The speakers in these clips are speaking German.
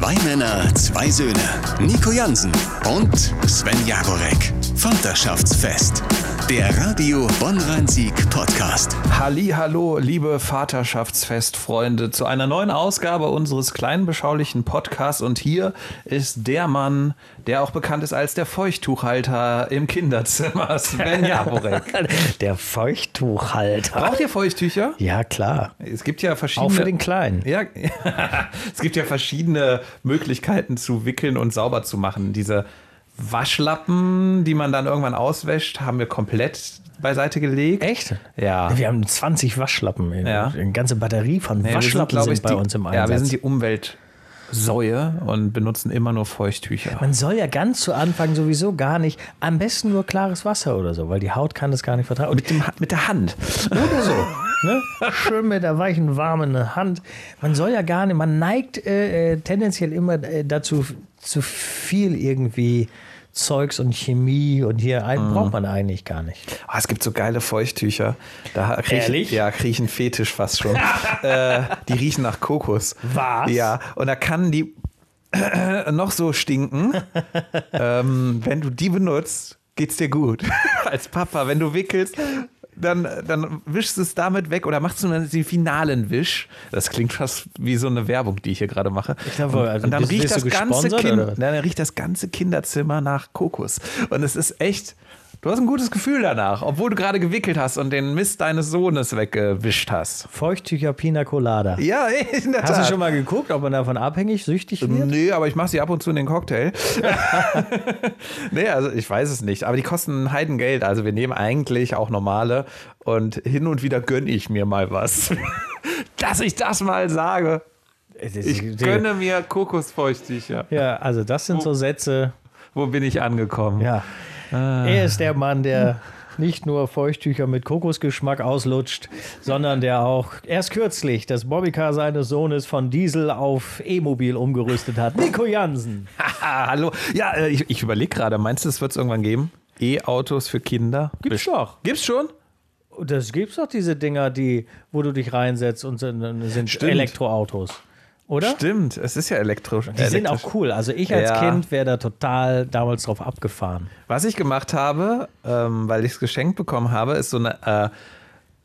Zwei Männer, zwei Söhne. Nico Jansen und Sven Jagorek. Vaterschaftsfest. Der Radio Bonn-Rhein-Sieg Podcast. Halli, hallo, liebe Vaterschaftsfestfreunde, zu einer neuen Ausgabe unseres kleinen beschaulichen Podcasts. Und hier ist der Mann, der auch bekannt ist als der Feuchttuchhalter im Kinderzimmer, Sven Jaborek. Der Feuchttuchhalter. Braucht ihr Feuchttücher? Ja, klar. Es gibt ja verschiedene. Auch für den Kleinen. Ja, es gibt ja verschiedene Möglichkeiten zu wickeln und sauber zu machen. Diese Waschlappen, die man dann irgendwann auswäscht, haben wir komplett beiseite gelegt. Echt? Ja. Wir haben 20 Waschlappen. Ja. Eine ganze Batterie von Nee, Waschlappen glaub sind, bei die, uns im Ja, Einsatz. wir sind die Umweltsäue und benutzen immer nur Feuchttücher. Man soll ja ganz zu Anfang sowieso gar nicht, am besten nur klares Wasser oder so, weil die Haut kann das gar nicht vertragen. Und Mit, dem, mit der Hand. oder so. Ne? Schön mit der weichen, warmen Hand. Man soll ja gar nicht, man neigt äh, äh, tendenziell immer äh, dazu, zu viel irgendwie Zeugs und Chemie und hier Mhm. braucht man eigentlich gar nicht. Oh, es gibt so geile Feuchttücher. Da krieg ich, Ehrlich? ja, kriege ich einen Fetisch fast schon. äh, die riechen nach Kokos. Was? Ja, und da kann die noch so stinken. ähm, wenn du die benutzt, geht's dir gut. Als Papa, wenn du wickelst, dann, dann wischst du es damit weg oder machst du dann den finalen Wisch. Das klingt fast wie so eine Werbung, die ich hier gerade mache. Ich glaube, und, also und dann riecht das ganze kind, dann riecht das ganze Kinderzimmer nach Kokos. Und es ist echt. Du hast ein gutes Gefühl danach, obwohl du gerade gewickelt hast und den Mist deines Sohnes weggewischt hast. Feuchttücher Pina Colada. Ja, in der Hast Tat. du schon mal geguckt, ob man davon abhängig, süchtig wird? Nee, aber ich mache sie ab und zu in den Cocktail. nee, also ich weiß es nicht. Aber die kosten ein Heidengeld. Also wir nehmen eigentlich auch normale und hin und wieder gönne ich mir mal was. Dass ich das mal sage. Ich gönne mir Kokosfeuchttücher. Ja, also das sind so Sätze. Wo bin ich angekommen? Ja. Er ist der Mann, der nicht nur Feuchttücher mit Kokosgeschmack auslutscht, sondern der auch erst kürzlich das Bobbycar seines Sohnes von Diesel auf E-Mobil umgerüstet hat. Nico Jansen. Haha, hallo. Ja, äh, ich, ich überlege gerade, meinst du, es wird es irgendwann geben? E-Autos für Kinder? Gibt's Best- doch. Gibt's schon? Das gibt's doch diese Dinger, die, wo du dich reinsetzt und sind, sind. Elektroautos. Oder? Stimmt, es ist ja elektrisch. Die sind auch cool. Also ich als Ja. Kind wäre da total damals drauf abgefahren. Was ich gemacht habe, ähm, weil ich es geschenkt bekommen habe, ist so, eine, äh,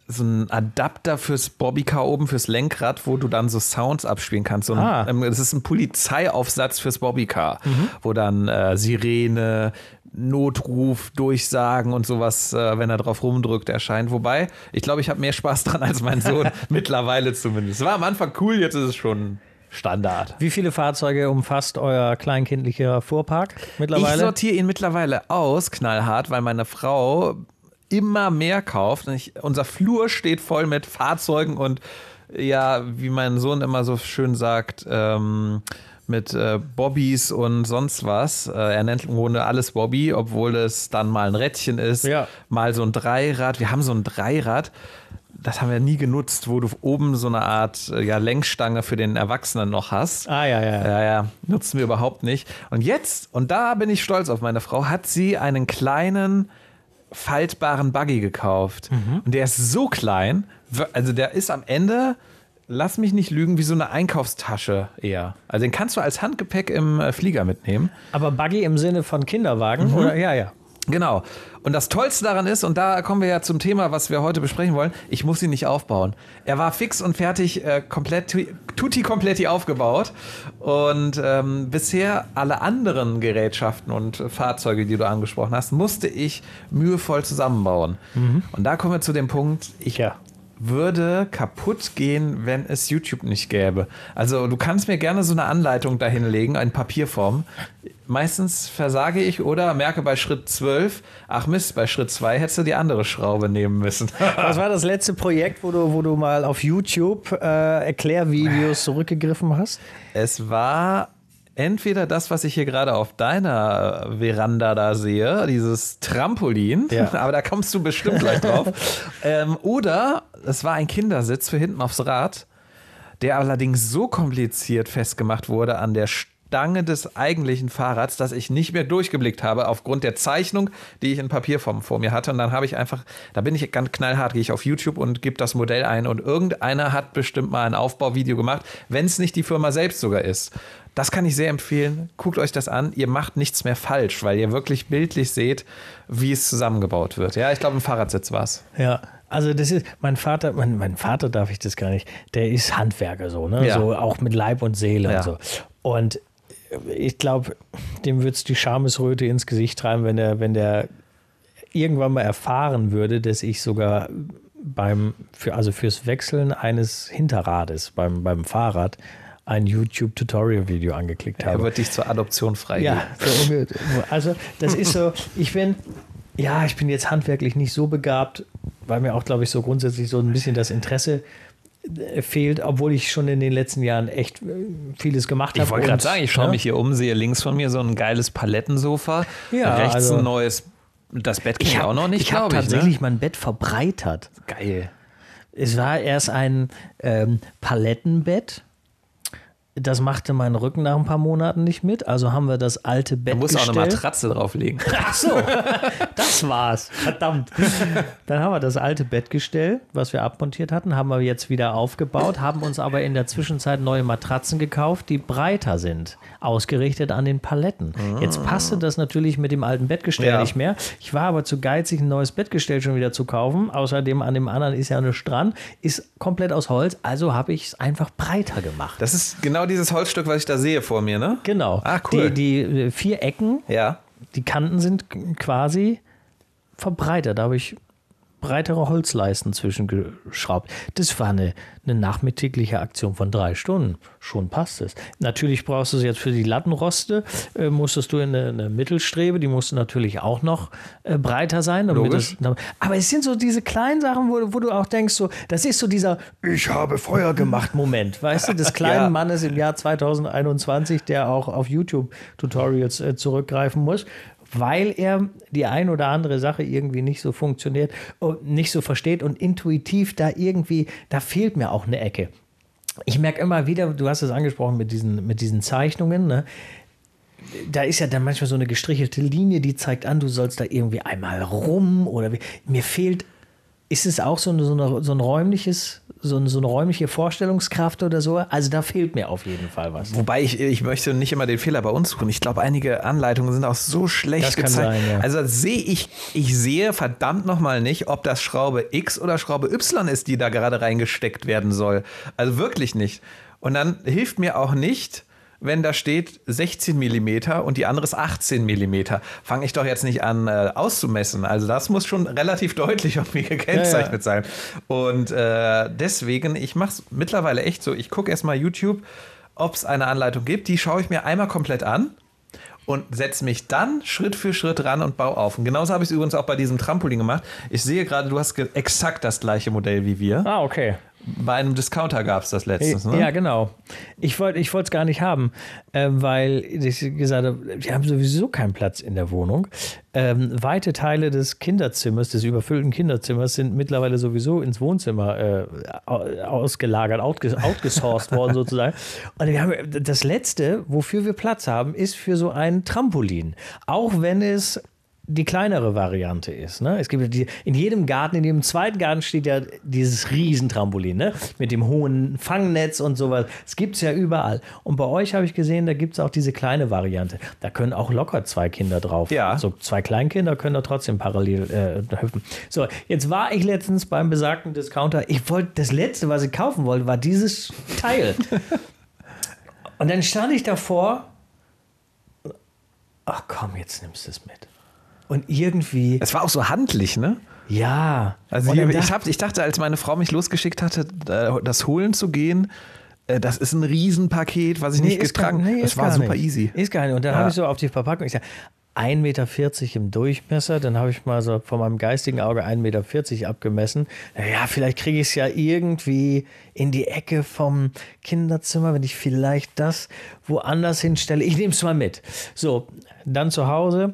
so ein Adapter fürs Bobbycar oben, fürs Lenkrad, wo du dann so Sounds abspielen kannst. So ein, Ah. ähm, das ist ein Polizeiaufsatz fürs Bobbycar, wo dann äh, Sirene, Notruf, Durchsagen und sowas, äh, wenn er drauf rumdrückt, erscheint. Wobei, ich glaube, ich habe mehr Spaß dran als mein Sohn, mittlerweile zumindest. War am Anfang cool, jetzt ist es schon Standard. Wie viele Fahrzeuge umfasst euer kleinkindlicher Fuhrpark Ich mittlerweile? sortiere ihn mittlerweile aus, knallhart, weil meine Frau immer mehr kauft. Ich, unser Flur steht voll mit Fahrzeugen und ja, wie mein Sohn immer so schön sagt, ähm, mit äh, Bobbys und sonst was. Äh, er nennt im Grunde alles Bobby, obwohl es dann mal ein Rädchen ist, Ja. mal so ein Dreirad. Wir haben so ein Dreirad. Das haben wir nie genutzt, wo du oben so eine Art äh, ja, Lenkstange für den Erwachsenen noch hast. ah, ja, ja. ja. Ja, nutzen wir überhaupt nicht. Und jetzt, und da bin ich stolz auf meine Frau, hat sie einen kleinen faltbaren Buggy gekauft. Und der ist so klein, also der ist am Ende, lass mich nicht lügen, wie so eine Einkaufstasche eher. Also den kannst du als Handgepäck im äh, Flieger mitnehmen. Aber Buggy im Sinne von Kinderwagen? Oder? Ja, ja. Genau. Und das Tollste daran ist, und da kommen wir ja zum Thema, was wir heute besprechen wollen, ich muss ihn nicht aufbauen. Er war fix und fertig, äh, komplett, tutti kompletti aufgebaut. Und ähm, bisher alle anderen Gerätschaften und Fahrzeuge, die du angesprochen hast, musste ich mühevoll zusammenbauen. Und da kommen wir zu dem Punkt, ich Ja. Würde kaputt gehen, wenn es YouTube nicht gäbe. Also du kannst mir gerne so eine Anleitung dahin legen, in Papierform. Meistens versage ich oder merke bei Schritt 12, ach Mist, bei Schritt 2 hättest du die andere Schraube nehmen müssen. Was war das letzte Projekt, wo du, wo du mal auf YouTube äh, Erklärvideos zurückgegriffen hast? Es war entweder das, was ich hier gerade auf deiner Veranda da sehe, dieses Trampolin, Ja. aber da kommst du bestimmt gleich drauf. ähm, oder es war ein Kindersitz für hinten aufs Rad, der allerdings so kompliziert festgemacht wurde an der Stange des eigentlichen Fahrrads, dass ich nicht mehr durchgeblickt habe aufgrund der Zeichnung, die ich in Papierform vor mir hatte. Und dann habe ich einfach, da bin ich ganz knallhart, gehe ich auf YouTube und gebe das Modell ein und irgendeiner hat bestimmt mal ein Aufbauvideo gemacht, wenn es nicht die Firma selbst sogar ist. Das kann ich sehr empfehlen. Guckt euch das an. Ihr macht nichts mehr falsch, weil ihr wirklich bildlich seht, wie es zusammengebaut wird. Ja, ich glaube, ein Fahrradsitz war es. Ja, also das ist, mein Vater, mein, mein Vater darf ich das gar nicht, der ist Handwerker so, ne? Ja. So auch mit Leib und Seele Ja. und so. Und ich glaube, dem wird es die Schamesröte ins Gesicht treiben, wenn der, wenn der irgendwann mal erfahren würde, dass ich sogar beim, für, also fürs Wechseln eines Hinterrades beim, beim Fahrrad ein YouTube-Tutorial-Video angeklickt Er habe. wird dich zur Adoption freigeben. Ja, so also das ist so, ich bin, ja, ich bin jetzt handwerklich nicht so begabt, weil mir auch, glaube ich, so grundsätzlich so ein bisschen das Interesse äh, fehlt, obwohl ich schon in den letzten Jahren echt äh, vieles gemacht habe. Ich wollte gerade sagen, ich schaue ne? mich hier um, sehe links von mir so ein geiles Palettensofa. Ja, rechts also- ein neues. Das Bett kenne ich, hab- auch noch nicht, Ich habe ich. tatsächlich Ne? mein Bett verbreitert. Geil. Es war erst ein ähm, Palettenbett. Das machte mein Rücken nach ein paar Monaten nicht mit. Also haben wir das alte Bett Du musst auch eine gestellt. Matratze drauflegen. Ach so, das war's. Verdammt. Dann haben wir das alte Bettgestell, was wir abmontiert hatten, haben wir jetzt wieder aufgebaut, haben uns aber in der Zwischenzeit neue Matratzen gekauft, die breiter sind, ausgerichtet an den Paletten. Jetzt passte das natürlich mit dem alten Bettgestell Ja. nicht mehr. Ich war aber zu geizig, ein neues Bettgestell schon wieder zu kaufen. Außerdem an dem anderen ist ja eine Strand, ist komplett aus Holz, also habe ich es einfach breiter gemacht. Das ist genau dieses Holzstück, was ich da sehe vor mir, ne? Genau. Ah, cool. Die, die vier Ecken Ja. die Kanten sind quasi verbreitert. Da habe ich breitere Holzleisten zwischengeschraubt. Das war eine, eine nachmittägliche Aktion von drei Stunden. Schon passt es. Natürlich brauchst du es jetzt für die Lattenroste, äh, musstest du in eine, eine Mittelstrebe, die musste natürlich auch noch äh, breiter sein. Das, aber es sind so diese kleinen Sachen, wo, wo du auch denkst, so, das ist so dieser Ich habe Feuer gemacht Moment, weißt du, des kleinen Ja. Mannes im Jahr 2021, der auch auf YouTube-Tutorials äh, zurückgreifen muss, weil er die ein oder andere Sache irgendwie nicht so funktioniert und nicht so versteht und intuitiv da irgendwie, da fehlt mir auch eine Ecke. Ich merke immer wieder, du hast es angesprochen mit diesen, mit diesen Zeichnungen, ne? da ist ja dann manchmal so eine gestrichelte Linie, die zeigt an, du sollst da irgendwie einmal rum oder wie. Mir fehlt, ist es auch so, eine, so, eine, so ein räumliches, so eine, so eine räumliche Vorstellungskraft oder so? Also da fehlt mir auf jeden Fall was. Wobei ich, ich möchte nicht immer den Fehler bei uns suchen. Ich glaube, einige Anleitungen sind auch so schlecht Das kann gezeigt. sein, ja. Also sehe ich, ich sehe verdammt nochmal nicht, ob das Schraube X oder Schraube Y ist, die da gerade reingesteckt werden soll. Also wirklich nicht. Und dann hilft mir auch nicht, wenn da steht 16 Millimeter und die andere ist 18 Millimeter. Fange ich doch jetzt nicht an äh, auszumessen. Also das muss schon relativ deutlich irgendwie gekennzeichnet sein. Und äh, deswegen, ich mache es mittlerweile echt so. Ich gucke erstmal YouTube, ob es eine Anleitung gibt. Die schaue ich mir einmal komplett an und setze mich dann Schritt für Schritt ran und baue auf. Und genauso habe ich es übrigens auch bei diesem Trampolin gemacht. Ich sehe gerade, du hast exakt das gleiche Modell wie wir. Ah, okay. Bei einem Discounter gab es das letztens. Ne? Ja, genau. Ich wollte ich es gar nicht haben, äh, weil ich gesagt habe, wir haben sowieso keinen Platz in der Wohnung. Ähm, weite Teile des Kinderzimmers, des überfüllten Kinderzimmers, sind mittlerweile sowieso ins Wohnzimmer äh, au- ausgelagert, outges outgesourced worden sozusagen. Und wir haben das Letzte, wofür wir Platz haben, ist für so ein Trampolin. Auch wenn es die kleinere Variante ist. Ne? Es gibt ja die, in jedem Garten, in jedem zweiten Garten steht ja dieses Riesentrampolin, ne? mit dem hohen Fangnetz und sowas. Es gibt es ja überall. Und bei euch habe ich gesehen, da gibt es auch diese kleine Variante. Da können auch locker zwei Kinder drauf. Ja. So zwei Kleinkinder können da trotzdem parallel äh, hüpfen. So, jetzt war ich letztens beim besagten Discounter. Ich wollte, das letzte, was ich kaufen wollte, war dieses Teil. und dann stand ich davor. Ach komm, jetzt nimmst du es mit. Und irgendwie, Es war auch so handlich, ne? ja. Also ich, ich, dachte- hab, ich dachte, als meine Frau mich losgeschickt hatte, da- das holen zu gehen, äh, das ist ein Riesenpaket, was ich nicht ist gar- getragen habe. nee, das war super nicht. easy. Ist gar nicht. Und dann Ja. habe ich so auf die Verpackung, ich sage, 1,40 Meter im Durchmesser, dann habe ich mal so von meinem geistigen Auge 1,40 Meter abgemessen. Naja, vielleicht kriege ich es ja irgendwie in die Ecke vom Kinderzimmer, wenn ich vielleicht das woanders hinstelle. Ich nehme es mal mit. So, dann zu Hause.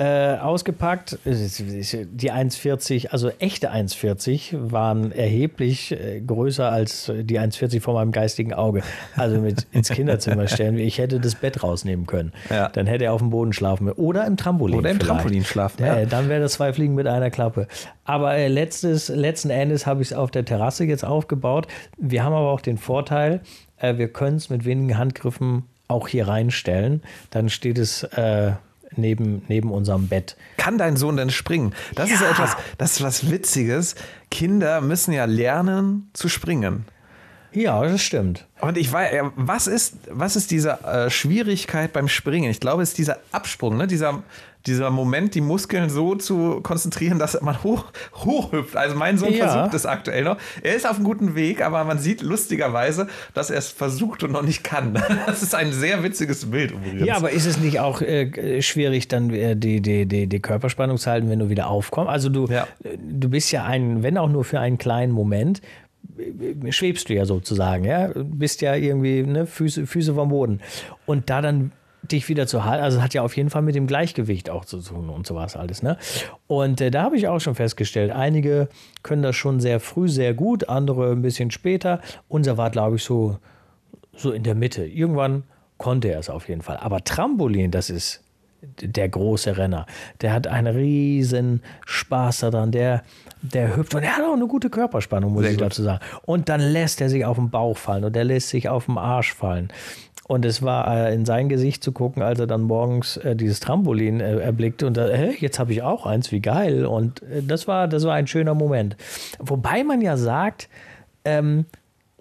Äh, ausgepackt, die 1,40, also echte 1,40 waren erheblich äh, größer als die 1,40 vor meinem geistigen Auge. Also mit ins Kinderzimmer stellen. Ich hätte das Bett rausnehmen können. Ja. Dann hätte er auf dem Boden schlafen müssen. Oder im Trampolin. Oder im vielleicht. Trampolin schlafen, ja. Äh, dann wäre das zwei Fliegen mit einer Klappe. Aber äh, letztes, letzten Endes habe ich es auf der Terrasse jetzt aufgebaut. Wir haben aber auch den Vorteil, äh, wir können es mit wenigen Handgriffen auch hier reinstellen. Dann steht es äh, neben, neben unserem Bett. Kann dein Sohn denn springen? Das ist Ja. etwas, das ist was Witziges. Kinder müssen ja lernen zu springen. Ja, das stimmt. Und ich weiß, was ist, was ist diese äh, Schwierigkeit beim Springen? Ich glaube, es ist dieser Absprung, ne? dieser, dieser Moment, die Muskeln so zu konzentrieren, dass man hoch, hochhüpft. Also mein Sohn Ja. versucht es aktuell noch. Er ist auf einem guten Weg, aber man sieht lustigerweise, dass er es versucht und noch nicht kann. Das ist ein sehr witziges Bild übrigens. Ja, aber ist es nicht auch äh, schwierig, dann äh, die, die, die, die Körperspannung zu halten, wenn du wieder aufkommst? Also du, Ja. du bist ja ein, wenn auch nur für einen kleinen Moment, schwebst du ja sozusagen, ja, bist ja irgendwie ne, Füße, Füße vom Boden. Und da dann dich wieder zu halten, also es hat ja auf jeden Fall mit dem Gleichgewicht auch zu tun und sowas alles, ne? Und äh, da habe ich auch schon festgestellt, einige können das schon sehr früh sehr gut, andere ein bisschen später. Unser war, glaube ich, so so in der Mitte. Irgendwann konnte er es auf jeden Fall. Aber Trampolin, das ist der große Renner. Der hat einen riesen Spaß daran. Der, der hüpft und er hat auch eine gute Körperspannung, muss Sehr ich gut. dazu sagen. Und dann lässt er sich auf den Bauch fallen und er lässt sich auf den Arsch fallen. Und es war äh, in sein Gesicht zu gucken, als er dann morgens äh, dieses Trampolin äh, erblickte und da, hä, jetzt habe ich auch eins, wie geil. Und das, war, das war ein schöner Moment. Wobei man ja sagt, ähm,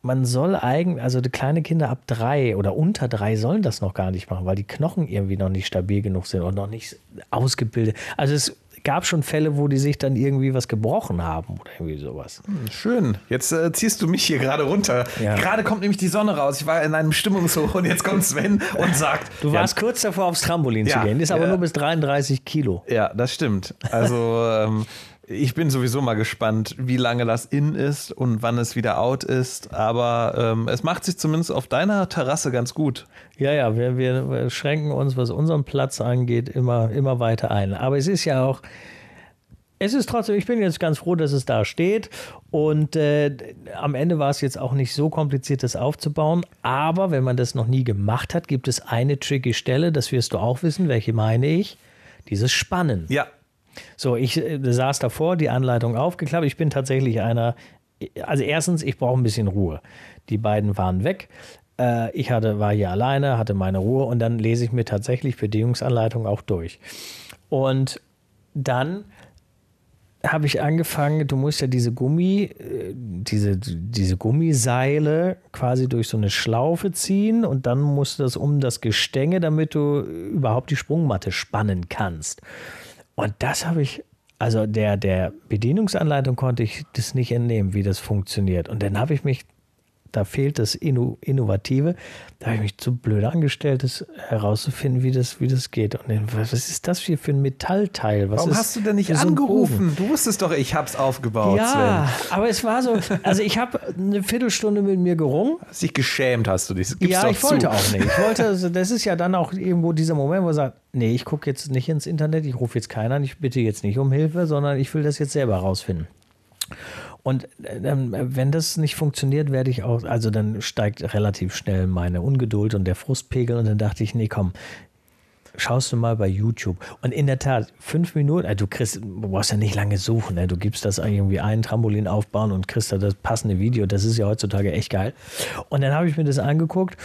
man soll eigentlich, also die kleine Kinder ab drei oder unter drei sollen das noch gar nicht machen, weil die Knochen irgendwie noch nicht stabil genug sind und noch nicht ausgebildet. Also es gab schon Fälle, wo die sich dann irgendwie was gebrochen haben oder irgendwie sowas. Schön. Jetzt äh, ziehst du mich hier gerade runter. Ja. Gerade kommt nämlich die Sonne raus. Ich war in einem Stimmungshoch und jetzt kommt Sven und sagt. Du warst kurz davor, aufs Trampolin Ja, zu gehen, ist aber ja. nur bis 33 Kilo. Ja, das stimmt. Also ähm, ich bin sowieso mal gespannt, wie lange das in ist und wann es wieder out ist. Aber ähm, es macht sich zumindest auf deiner Terrasse ganz gut. Ja, ja, wir, wir schränken uns, was unseren Platz angeht, immer, immer weiter ein. Aber es ist ja auch, es ist trotzdem, ich bin jetzt ganz froh, dass es da steht. Und äh, am Ende war es jetzt auch nicht so kompliziert, das aufzubauen. Aber wenn man das noch nie gemacht hat, gibt es eine tricky Stelle, das wirst du auch wissen, welche meine ich. Dieses Spannen. Ja. So, ich äh, saß davor, die Anleitung aufgeklappt. Ich bin tatsächlich einer. Also erstens, ich brauche ein bisschen Ruhe. Die beiden waren weg. Äh, ich hatte, war hier alleine, hatte meine Ruhe und dann lese ich mir tatsächlich Bedienungsanleitung auch durch. Und dann habe ich angefangen, du musst ja diese Gummi, äh, diese, diese Gummiseile quasi durch so eine Schlaufe ziehen und dann musst du das um das Gestänge, damit du überhaupt die Sprungmatte spannen kannst. Und das habe ich, also der, der Bedienungsanleitung konnte ich das nicht entnehmen, wie das funktioniert. Und dann habe ich mich, da fehlt das Inno, Innovative, da habe ich mich zu blöd angestellt, das herauszufinden, wie das, wie das geht. Und dann, was ist das hier für ein Metallteil? Was Warum hast du denn nicht so angerufen? Du wusstest doch, ich hab's aufgebaut, Ja, Sven. aber es war so, also ich habe eine Viertelstunde mit mir gerungen. Hast dich geschämt, hast du dich. Ja, ich wollte zu. auch nicht. Ich wollte, also das ist ja dann auch irgendwo dieser Moment, wo man sagt, nee, ich gucke jetzt nicht ins Internet, ich rufe jetzt keinen an, ich bitte jetzt nicht um Hilfe, sondern ich will das jetzt selber rausfinden. Und äh, dann, äh, wenn das nicht funktioniert, werde ich auch, also dann steigt relativ schnell meine Ungeduld und der Frustpegel und dann dachte ich, nee, komm, schaust du mal bei YouTube. Und in der Tat, fünf Minuten, äh, du kriegst, du brauchst ja nicht lange suchen, ne? du gibst das irgendwie ein, Trampolin aufbauen und kriegst da das passende Video. Das ist ja heutzutage echt geil. Und dann habe ich mir das angeguckt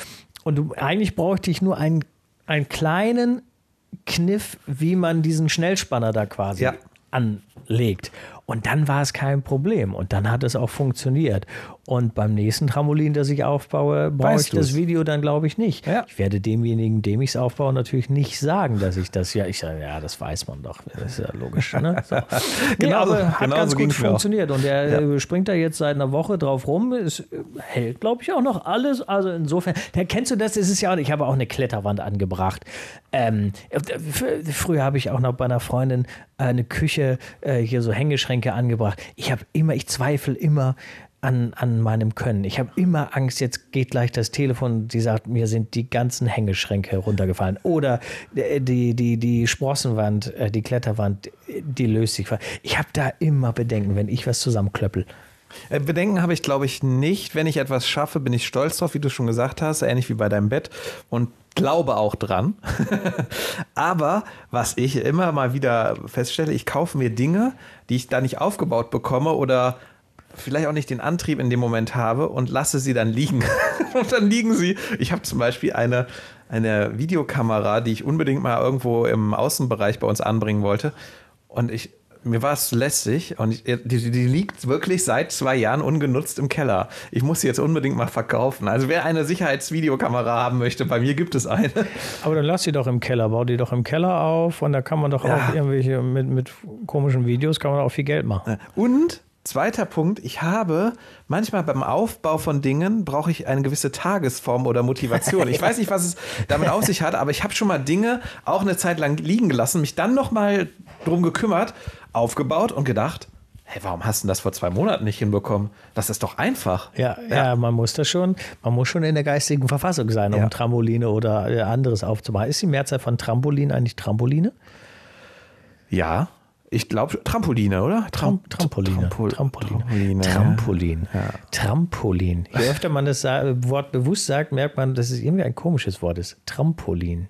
und du, eigentlich bräuchte ich nur einen, einen kleinen Kniff, wie man diesen Schnellspanner da quasi Ja. Anlegt. Und dann war es kein Problem. Und dann hat es auch funktioniert. Und beim nächsten Trampolin, das ich aufbaue, brauche Weißt ich das du's? Video dann, glaube ich, nicht. Ja. Ich werde demjenigen, dem ich es aufbaue, natürlich nicht sagen, dass ich das ja. Ich sage, ja, das weiß man doch. Das ist ja logisch. Ne? So. nee, Genau so- aber hat genau ganz so gut funktioniert. Und der äh, springt da jetzt seit einer Woche drauf rum. Es äh, hält, glaube ich, auch noch alles. Also insofern, da kennst du das, das ist ja auch, ich habe auch eine Kletterwand angebracht. Ähm, f- früher habe ich auch noch bei einer Freundin äh, eine Küche, äh, hier so Hängeschränke angebracht. Ich habe immer, ich zweifle immer an, an meinem Können. Ich habe immer Angst, jetzt geht gleich das Telefon, die sagt, mir sind die ganzen Hängeschränke runtergefallen. Oder äh, die, die, die Sprossenwand, äh, die Kletterwand, die löst sich. Ich habe da immer Bedenken, wenn ich was zusammenklöppel. Äh, Bedenken habe ich, glaube ich, nicht. Wenn ich etwas schaffe, bin ich stolz drauf, wie du schon gesagt hast, ähnlich wie bei deinem Bett und glaube auch dran. Aber was ich immer mal wieder feststelle, ich kaufe mir Dinge, die ich da nicht aufgebaut bekomme oder vielleicht auch nicht den Antrieb in dem Moment habe und lasse sie dann liegen. und dann liegen sie. Ich habe zum Beispiel eine, eine Videokamera, die ich unbedingt mal irgendwo im Außenbereich bei uns anbringen wollte. Und ich, mir war es lästig und ich, die, die, liegt wirklich seit zwei Jahren ungenutzt im Keller. Ich muss sie jetzt unbedingt mal verkaufen. Also wer eine Sicherheitsvideokamera haben möchte, bei mir gibt es eine. Aber dann lass sie doch im Keller, bau die doch im Keller auf und da kann man doch ja. auch irgendwelche mit, mit komischen Videos kann man auch viel Geld machen. Und Zweiter Punkt, ich habe manchmal beim Aufbau von Dingen brauche ich eine gewisse Tagesform oder Motivation. Ich weiß nicht, was es damit auf sich hat, aber ich habe schon mal Dinge auch eine Zeit lang liegen gelassen, mich dann nochmal drum gekümmert, aufgebaut und gedacht, hey, warum hast du das vor zwei Monaten nicht hinbekommen? Das ist doch einfach. Ja, ja, ja man muss das schon, man muss schon in der geistigen Verfassung sein, um ja. Trampoline oder äh, anderes aufzubauen. Ist die Mehrzahl von Trampolin eigentlich Trampoline? Ja, ich glaube, Trampoline, oder? Tram Trampoline. Trampol Trampoline. Trampoline. Trampolin. Ja. Trampolin. Je öfter man das Wort bewusst sagt, merkt man, dass es irgendwie ein komisches Wort ist. Trampolin.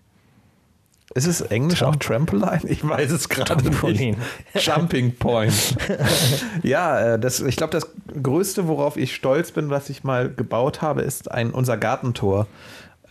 Ist es Englisch Tram auch Trampoline? Ich weiß es gerade nicht. Jumping Point. ja, äh, das, ich glaube, das Größte, worauf ich stolz bin, was ich mal gebaut habe, ist ein, unser Gartentor.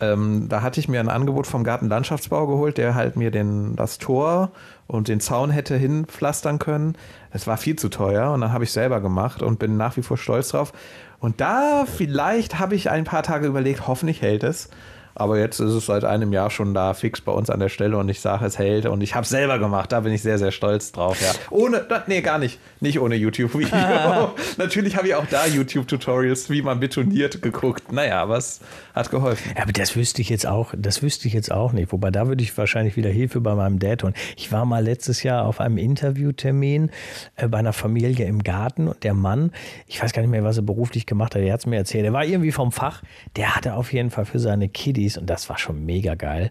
Ähm, da hatte ich mir ein Angebot vom Gartenlandschaftsbau geholt, der halt mir den, das Tor und den Zaun hätte hinpflastern können. Es war viel zu teuer und dann habe ich selber gemacht und bin nach wie vor stolz drauf. Und da vielleicht habe ich ein paar Tage überlegt, hoffentlich hält es. Aber jetzt ist es seit einem Jahr schon da fix bei uns an der Stelle und ich sage, es hält und ich habe es selber gemacht. Da bin ich sehr, sehr stolz drauf. Ja. Ohne, nee, gar nicht. Nicht ohne YouTube-Video. Natürlich habe ich auch da YouTube-Tutorials, wie man betoniert, geguckt. Naja, aber es hat geholfen. Ja, aber das wüsste ich jetzt auch, das wüsste ich jetzt auch nicht. Wobei da würde ich wahrscheinlich wieder Hilfe bei meinem Dad holen. Ich war mal letztes Jahr auf einem Interviewtermin äh, bei einer Familie im Garten und der Mann, ich weiß gar nicht mehr, was er beruflich gemacht hat, der hat es mir erzählt. Er war irgendwie vom Fach. Der hatte auf jeden Fall für seine Kiddies Kiddies, und das war schon mega geil,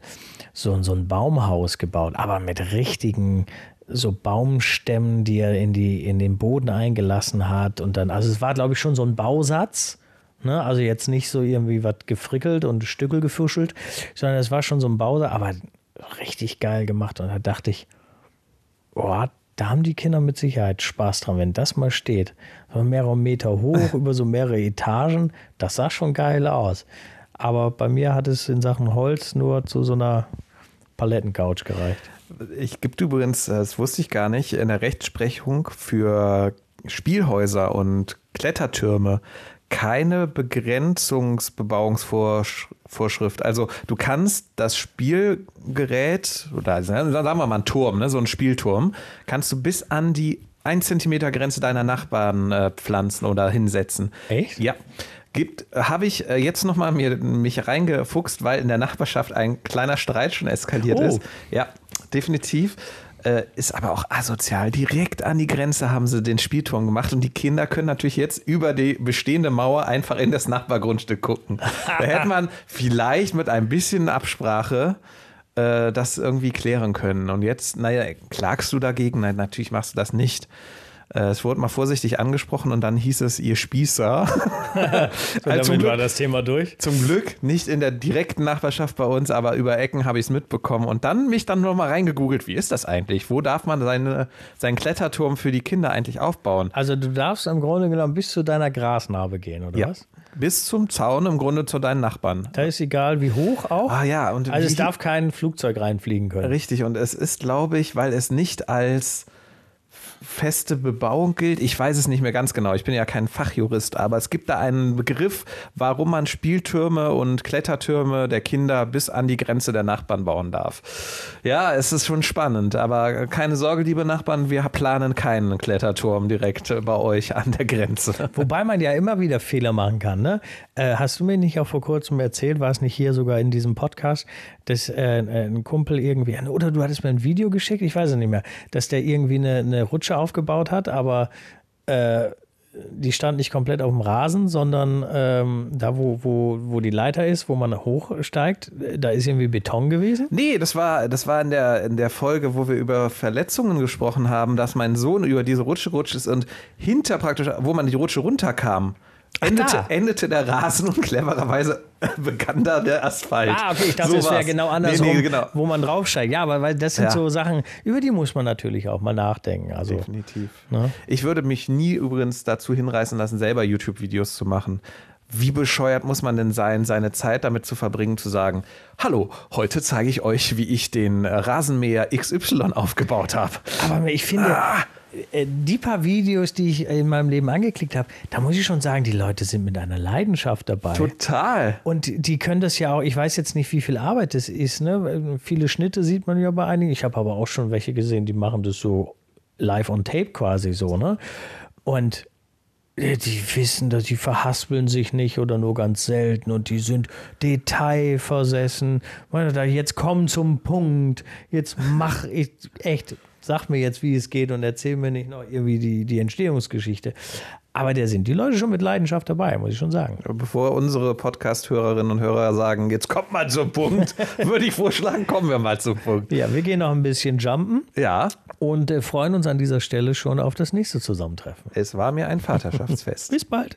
so, so ein Baumhaus gebaut, aber mit richtigen so Baumstämmen, die er in, die, in den Boden eingelassen hat. Und dann, also es war, glaube ich, schon so ein Bausatz. Ne? Also jetzt nicht so irgendwie was gefrickelt und Stückel gefuschelt, sondern es war schon so ein Bausatz, aber richtig geil gemacht. Und da dachte ich, oh, da haben die Kinder mit Sicherheit Spaß dran, wenn das mal steht. So mehrere Meter hoch, über so mehrere Etagen, das sah schon geil aus. Aber bei mir hat es in Sachen Holz nur zu so einer Palettencouch gereicht. Ich gibt übrigens, das wusste ich gar nicht, in der Rechtsprechung für Spielhäuser und Klettertürme keine Begrenzungsbebauungsvorschrift. Also du kannst das Spielgerät, oder sagen wir mal einen Turm, ne, so einen Spielturm, kannst du bis an die 1 Zentimeter Grenze deiner Nachbarn äh, pflanzen oder hinsetzen. Echt? Ja gibt, habe ich äh, jetzt nochmal mich reingefuchst, weil in der Nachbarschaft ein kleiner Streit schon eskaliert oh. ist. Ja, definitiv. Äh, ist aber auch asozial. Direkt an die Grenze haben sie den Spielturm gemacht und die Kinder können natürlich jetzt über die bestehende Mauer einfach in das Nachbargrundstück gucken. da hätte man vielleicht mit ein bisschen Absprache äh, das irgendwie klären können. Und jetzt, naja, klagst du dagegen? Nein, natürlich machst du das nicht. Äh, es wurde mal vorsichtig angesprochen und dann hieß es, ihr Spießer. so, also damit war das Thema durch. Zum Glück nicht in der direkten Nachbarschaft bei uns, aber über Ecken habe ich es mitbekommen und dann mich dann nochmal reingegoogelt, wie ist das eigentlich? Wo darf man seine, seinen Kletterturm für die Kinder eigentlich aufbauen? Also du darfst im Grunde genommen bis zu deiner Grasnarbe gehen, oder ja. was? Bis zum Zaun im Grunde zu deinen Nachbarn. Da ist egal, wie hoch auch. Ah ja. Und also es darf kein Flugzeug reinfliegen können. Richtig, und es ist, glaube ich, weil es nicht als feste Bebauung gilt. Ich weiß es nicht mehr ganz genau. Ich bin ja kein Fachjurist, aber es gibt da einen Begriff, warum man Spieltürme und Klettertürme der Kinder bis an die Grenze der Nachbarn bauen darf. Ja, es ist schon spannend, aber keine Sorge, liebe Nachbarn, wir planen keinen Kletterturm direkt bei euch an der Grenze. Wobei man ja immer wieder Fehler machen kann. Ne? Äh, hast du mir nicht auch vor kurzem erzählt, war es nicht hier sogar in diesem Podcast, dass äh, ein Kumpel irgendwie, oder du hattest mir ein Video geschickt, ich weiß es nicht mehr, dass der irgendwie eine, eine Rutsche aufgebaut hat, aber äh, die stand nicht komplett auf dem Rasen, sondern ähm, da, wo, wo, wo die Leiter ist, wo man hochsteigt, da ist irgendwie Beton gewesen? Nee, das war, das war in, der, in der Folge, wo wir über Verletzungen gesprochen haben, dass mein Sohn über diese Rutsche gerutscht ist und hinter praktisch, wo man die Rutsche runterkam, endete, endete, der Rasen und clevererweise begann da der Asphalt. Ah, okay, ich dachte, so das wäre genau andersrum, nee, nee, genau. wo man draufsteigt. Ja, aber weil das sind ja. so Sachen, über die muss man natürlich auch mal nachdenken. Also, Definitiv. Ne? Ich würde mich nie übrigens dazu hinreißen lassen, selber YouTube-Videos zu machen wie bescheuert muss man denn sein, seine Zeit damit zu verbringen, zu sagen, hallo, heute zeige ich euch, wie ich den äh, Rasenmäher XY aufgebaut habe. Aber ich finde, ah. Äh, die paar Videos, die ich in meinem Leben angeklickt habe, da muss ich schon sagen, die Leute sind mit einer Leidenschaft dabei. Total. Und die können das ja auch, ich weiß jetzt nicht, wie viel Arbeit das ist. Ne? Viele Schnitte sieht man ja bei einigen. Ich habe aber auch schon welche gesehen, die machen das so live on tape quasi so. Ne? Und die wissen, dass die verhaspeln sich nicht oder nur ganz selten und die sind detailversessen. Jetzt komm zum Punkt, jetzt mach ich echt, sag mir jetzt, wie es geht und erzähl mir nicht noch irgendwie die, die Entstehungsgeschichte. Aber da sind die Leute schon mit Leidenschaft dabei, muss ich schon sagen. Bevor unsere Podcast-Hörerinnen und Hörer sagen, jetzt kommt mal zum Punkt, würde ich vorschlagen, kommen wir mal zum Punkt. Ja, wir gehen noch ein bisschen jumpen. Ja. Und äh, freuen uns an dieser Stelle schon auf das nächste Zusammentreffen. Es war mir ein Vaterschaftsfest. Bis bald.